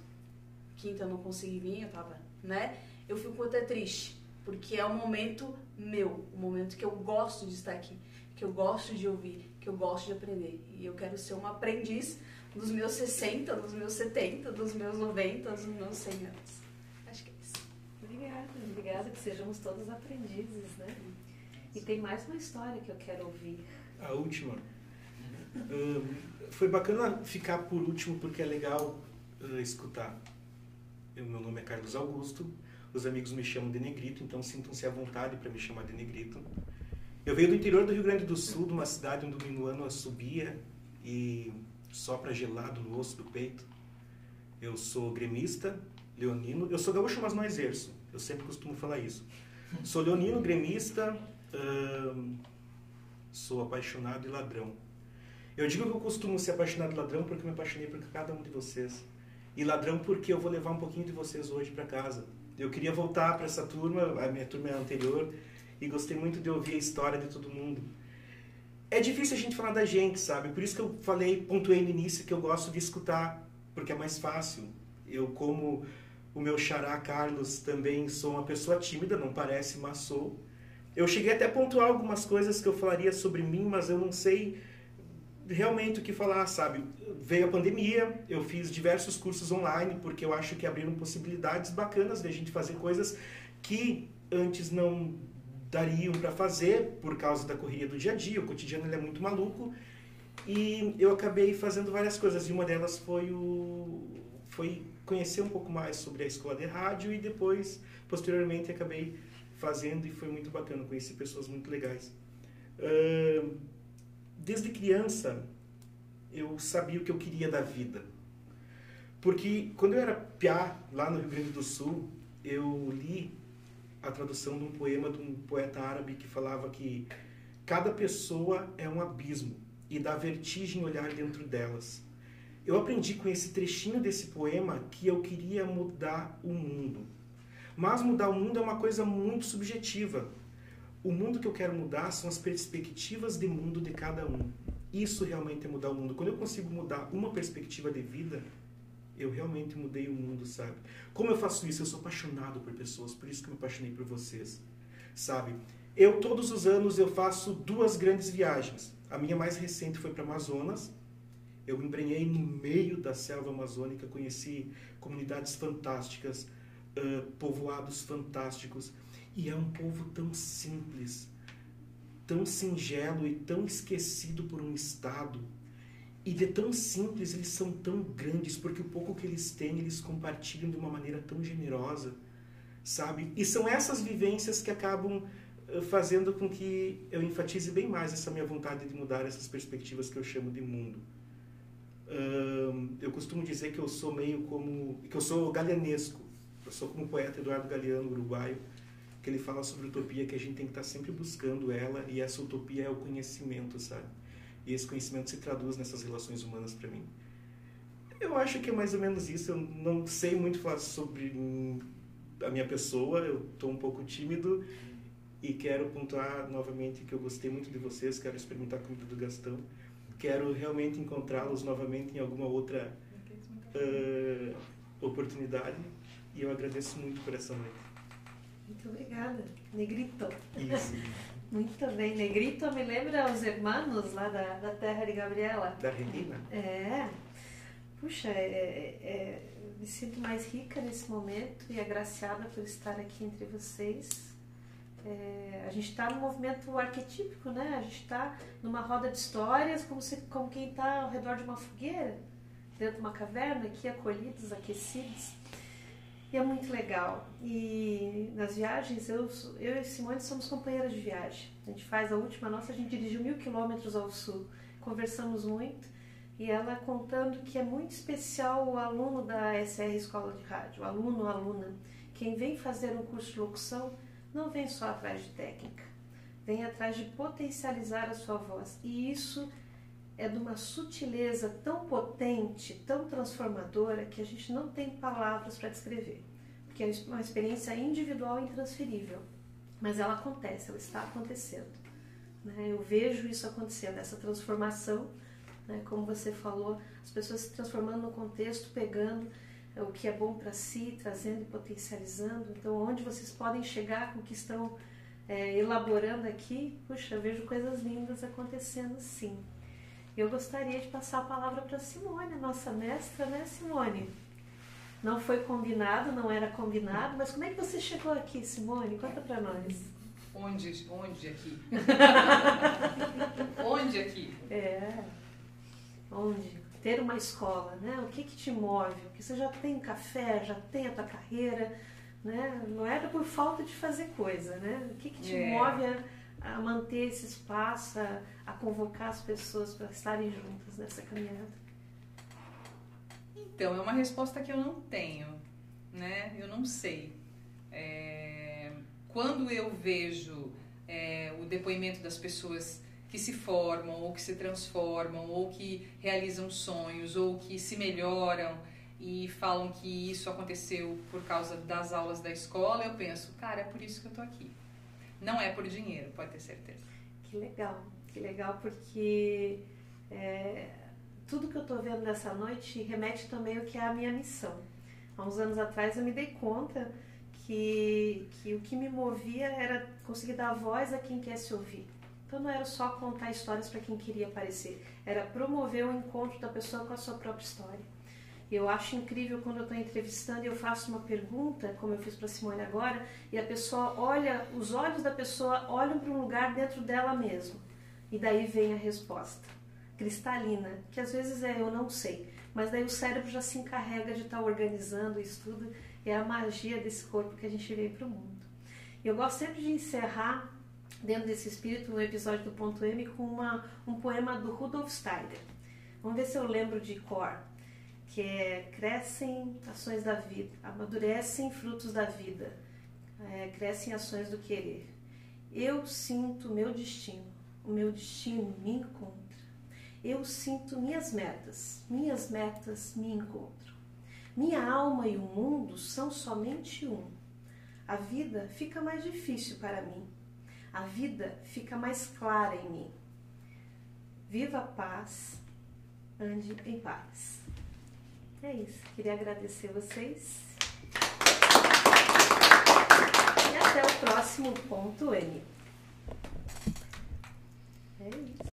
J: quinta eu não consegui vir, eu tava, né? Eu fico até triste, porque é um momento meu, um momento que eu gosto de estar aqui, que eu gosto de ouvir, que eu gosto de aprender. E eu quero ser uma aprendiz dos meus 60, dos meus 70, dos meus 90, dos meus 100 anos. Acho que é isso.
B: Obrigada, que sejamos todos aprendizes, né? E tem mais uma história que eu quero ouvir.
K: A última. Ahn, foi bacana ficar por último porque é legal ah, escutar. Eu, meu nome é Carlos Augusto, os amigos me chamam de Negrito, então sintam-se à vontade para me chamar de Negrito. Eu venho do interior do Rio Grande do Sul, de uma cidade onde o minuano subia e só para gelado no osso do peito. Eu sou gremista, leonino. Eu sou gaúcho, mas não exerço. Eu sempre costumo falar isso. Sou leonino, gremista, hum, sou apaixonado e ladrão. Eu digo que eu costumo ser apaixonado e ladrão porque me apaixonei por cada um de vocês. E ladrão porque eu vou levar um pouquinho de vocês hoje para casa. Eu queria voltar para essa turma, a minha turma anterior, e gostei muito de ouvir a história de todo mundo. É difícil a gente falar da gente, sabe? Por isso que eu falei, pontuei no início que eu gosto de escutar, porque é mais fácil. Eu, como o meu xará Carlos, também sou uma pessoa tímida, não parece, mas sou. Eu cheguei até a pontuar algumas coisas que eu falaria sobre mim, mas eu não sei realmente o que falar, sabe? Veio a pandemia, eu fiz diversos cursos online, porque eu acho que abriram possibilidades bacanas de a gente fazer coisas que antes não dariam para fazer por causa da correria do dia a dia, o cotidiano é muito maluco. E eu acabei fazendo várias coisas, e uma delas foi o foi conhecer um pouco mais sobre a escola de rádio e depois, posteriormente, acabei fazendo e foi muito bacana, conheci pessoas muito legais. Uh, desde criança, eu sabia o que eu queria da vida. Porque quando eu era piá, lá no Rio Grande do Sul, eu li a tradução de um poema de um poeta árabe que falava que cada pessoa é um abismo e dá vertigem olhar dentro delas. Eu aprendi com esse trechinho desse poema que eu queria mudar o mundo. Mas mudar o mundo é uma coisa muito subjetiva. O mundo que eu quero mudar são as perspectivas de mundo de cada um. Isso realmente é mudar o mundo. Quando eu consigo mudar uma perspectiva de vida, eu realmente mudei o mundo, sabe? Como eu faço isso? Eu sou apaixonado por pessoas, por isso que eu me apaixonei por vocês, sabe? Eu, todos os anos, eu faço duas grandes viagens. A minha mais recente foi para Amazonas. Eu embrenhei no meio da selva amazônica, conheci comunidades fantásticas, uh, povoados fantásticos. E é um povo tão simples, tão singelo e tão esquecido por um Estado. E de tão simples, eles são tão grandes, porque o pouco que eles têm, eles compartilham de uma maneira tão generosa, sabe? E são essas vivências que acabam fazendo com que eu enfatize bem mais essa minha vontade de mudar essas perspectivas que eu chamo de mundo. Eu costumo dizer que eu sou meio como que eu sou galeanesco. Eu sou como o poeta Eduardo Galeano, uruguaio, que ele fala sobre utopia, que a gente tem que estar sempre buscando ela, e essa utopia é o conhecimento, sabe? E esse conhecimento se traduz nessas relações humanas para mim. Eu acho que é mais ou menos isso. Eu não sei muito falar sobre a minha pessoa, eu estou um pouco tímido e quero pontuar novamente que eu gostei muito de vocês, quero experimentar a comida do Gastão, quero realmente encontrá-los novamente em alguma outra uh, oportunidade e eu agradeço muito por essa noite.
B: Muito obrigada. Negrito.
K: Isso.
B: Muito bem. Negrito me lembra os irmãos lá da, da terra de Gabriela.
K: Da Regina?
B: É. Puxa, é, é, é, me sinto mais rica nesse momento e agraciada por estar aqui entre vocês. É, a gente está num movimento arquetípico, né? A gente está numa roda de histórias, como, se, como quem está ao redor de uma fogueira, dentro de uma caverna, aqui acolhidos, aquecidos. E é muito legal. E nas viagens, eu, eu e Simone somos companheiras de viagem. A gente faz a última nossa, a gente dirigiu mil quilômetros ao sul. Conversamos muito. E ela contando que é muito especial o aluno da SR Escola de Rádio, aluno ou aluna. Quem vem fazer um curso de locução não vem só atrás de técnica, vem atrás de potencializar a sua voz. E isso é de uma sutileza tão potente, tão transformadora, que a gente não tem palavras para descrever. Porque é uma experiência individual e intransferível. Mas ela acontece, ela está acontecendo. Né? Eu vejo isso acontecendo, essa transformação, né? como você falou, as pessoas se transformando no contexto, pegando o que é bom para si, trazendo e potencializando. Então, onde vocês podem chegar com o que estão é, elaborando aqui, puxa, eu vejo coisas lindas acontecendo sim. Eu gostaria de passar a palavra para Simone, nossa mestra, né, Simone? Não foi combinado, não era combinado, mas como é que você chegou aqui, Simone? Conta para nós.
L: Onde, onde aqui? onde aqui?
B: É. Onde? Ter uma escola, né? O que que te move? Porque você já tem café, já tem a tua carreira, né? Não era por falta de fazer coisa, né? O que que te é. move a a manter esse espaço, a, a convocar as pessoas para estarem juntas nessa caminhada.
L: Então, é uma resposta que eu não tenho, né? Eu não sei. É, quando eu vejo é, o depoimento das pessoas que se formam, ou que se transformam, ou que realizam sonhos, ou que se melhoram e falam que isso aconteceu por causa das aulas da escola, eu penso, cara, é por isso que eu tô aqui. Não é por dinheiro, pode ter certeza.
B: Que legal, que legal, porque é, tudo que eu estou vendo nessa noite remete também ao que é a minha missão. Há uns anos atrás eu me dei conta que, que o que me movia era conseguir dar voz a quem quer se ouvir. Então não era só contar histórias para quem queria aparecer, era promover o encontro da pessoa com a sua própria história. Eu acho incrível quando eu estou entrevistando e eu faço uma pergunta, como eu fiz para Simone agora, e a pessoa olha, os olhos da pessoa olham para um lugar dentro dela mesma. E daí vem a resposta cristalina, que às vezes é eu não sei, mas daí o cérebro já se encarrega de estar tá organizando isso tudo, é a magia desse corpo que a gente veio para o mundo. Eu gosto sempre de encerrar, dentro desse espírito, o episódio do Ponto M com uma, um poema do Rudolf Steiner. Vamos ver se eu lembro de cor que é crescem ações da vida, amadurecem frutos da vida, é, crescem ações do querer. Eu sinto meu destino, o meu destino me encontra. Eu sinto minhas metas, minhas metas me encontram. Minha alma e o mundo são somente um. A vida fica mais difícil para mim. A vida fica mais clara em mim. Viva a paz, ande em paz. É isso. Queria agradecer vocês. E até o próximo ponto M. É isso.